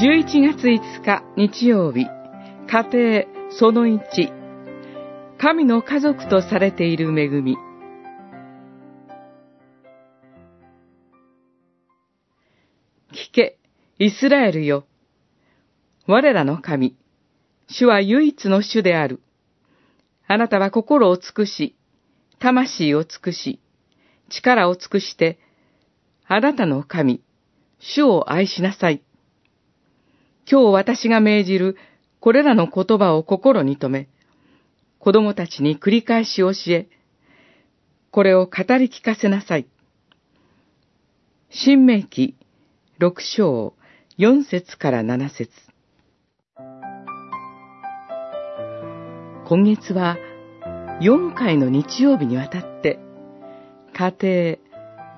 11月5日日曜日、家庭その1、神の家族とされている恵み。聞け、イスラエルよ。我らの神、主は唯一の主である。あなたは心を尽くし、魂を尽くし、力を尽くして、あなたの神、主を愛しなさい。今日私が命じるこれらの言葉を心に留め、子供たちに繰り返し教え、これを語り聞かせなさい。新明記六章四節から七節今月は4回の日曜日にわたって家庭、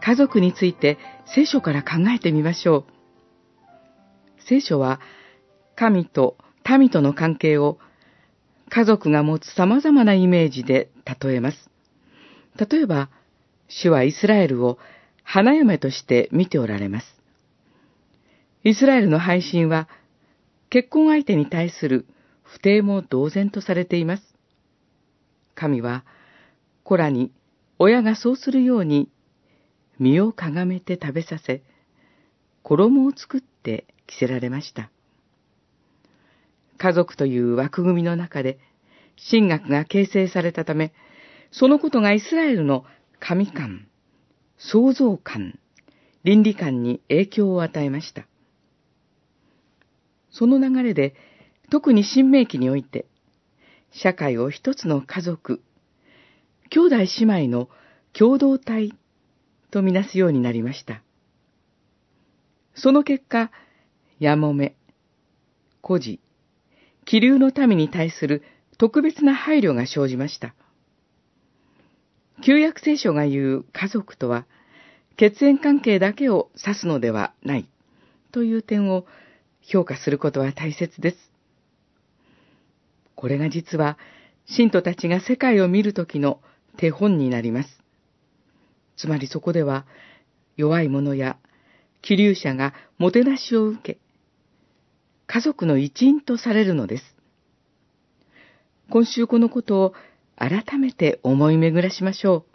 家族について聖書から考えてみましょう。聖書は神と民との関係を家族が持つ様々なイメージで例えます。例えば、主はイスラエルを花嫁として見ておられます。イスラエルの配信は、結婚相手に対する不定も同然とされています。神は、子らに親がそうするように身をかがめて食べさせ、衣を作って着せられました。家族という枠組みの中で、神学が形成されたため、そのことがイスラエルの神観、創造観、倫理観に影響を与えました。その流れで、特に新明記において、社会を一つの家族、兄弟姉妹の共同体とみなすようになりました。その結果、やもめ、孤児、気流の民に対する特別な配慮が生じました。旧約聖書が言う家族とは、血縁関係だけを指すのではないという点を評価することは大切です。これが実は、信徒たちが世界を見るときの手本になります。つまりそこでは、弱い者や気流者がもてなしを受け、家族の一員とされるのです。今週このことを改めて思い巡らしましょう。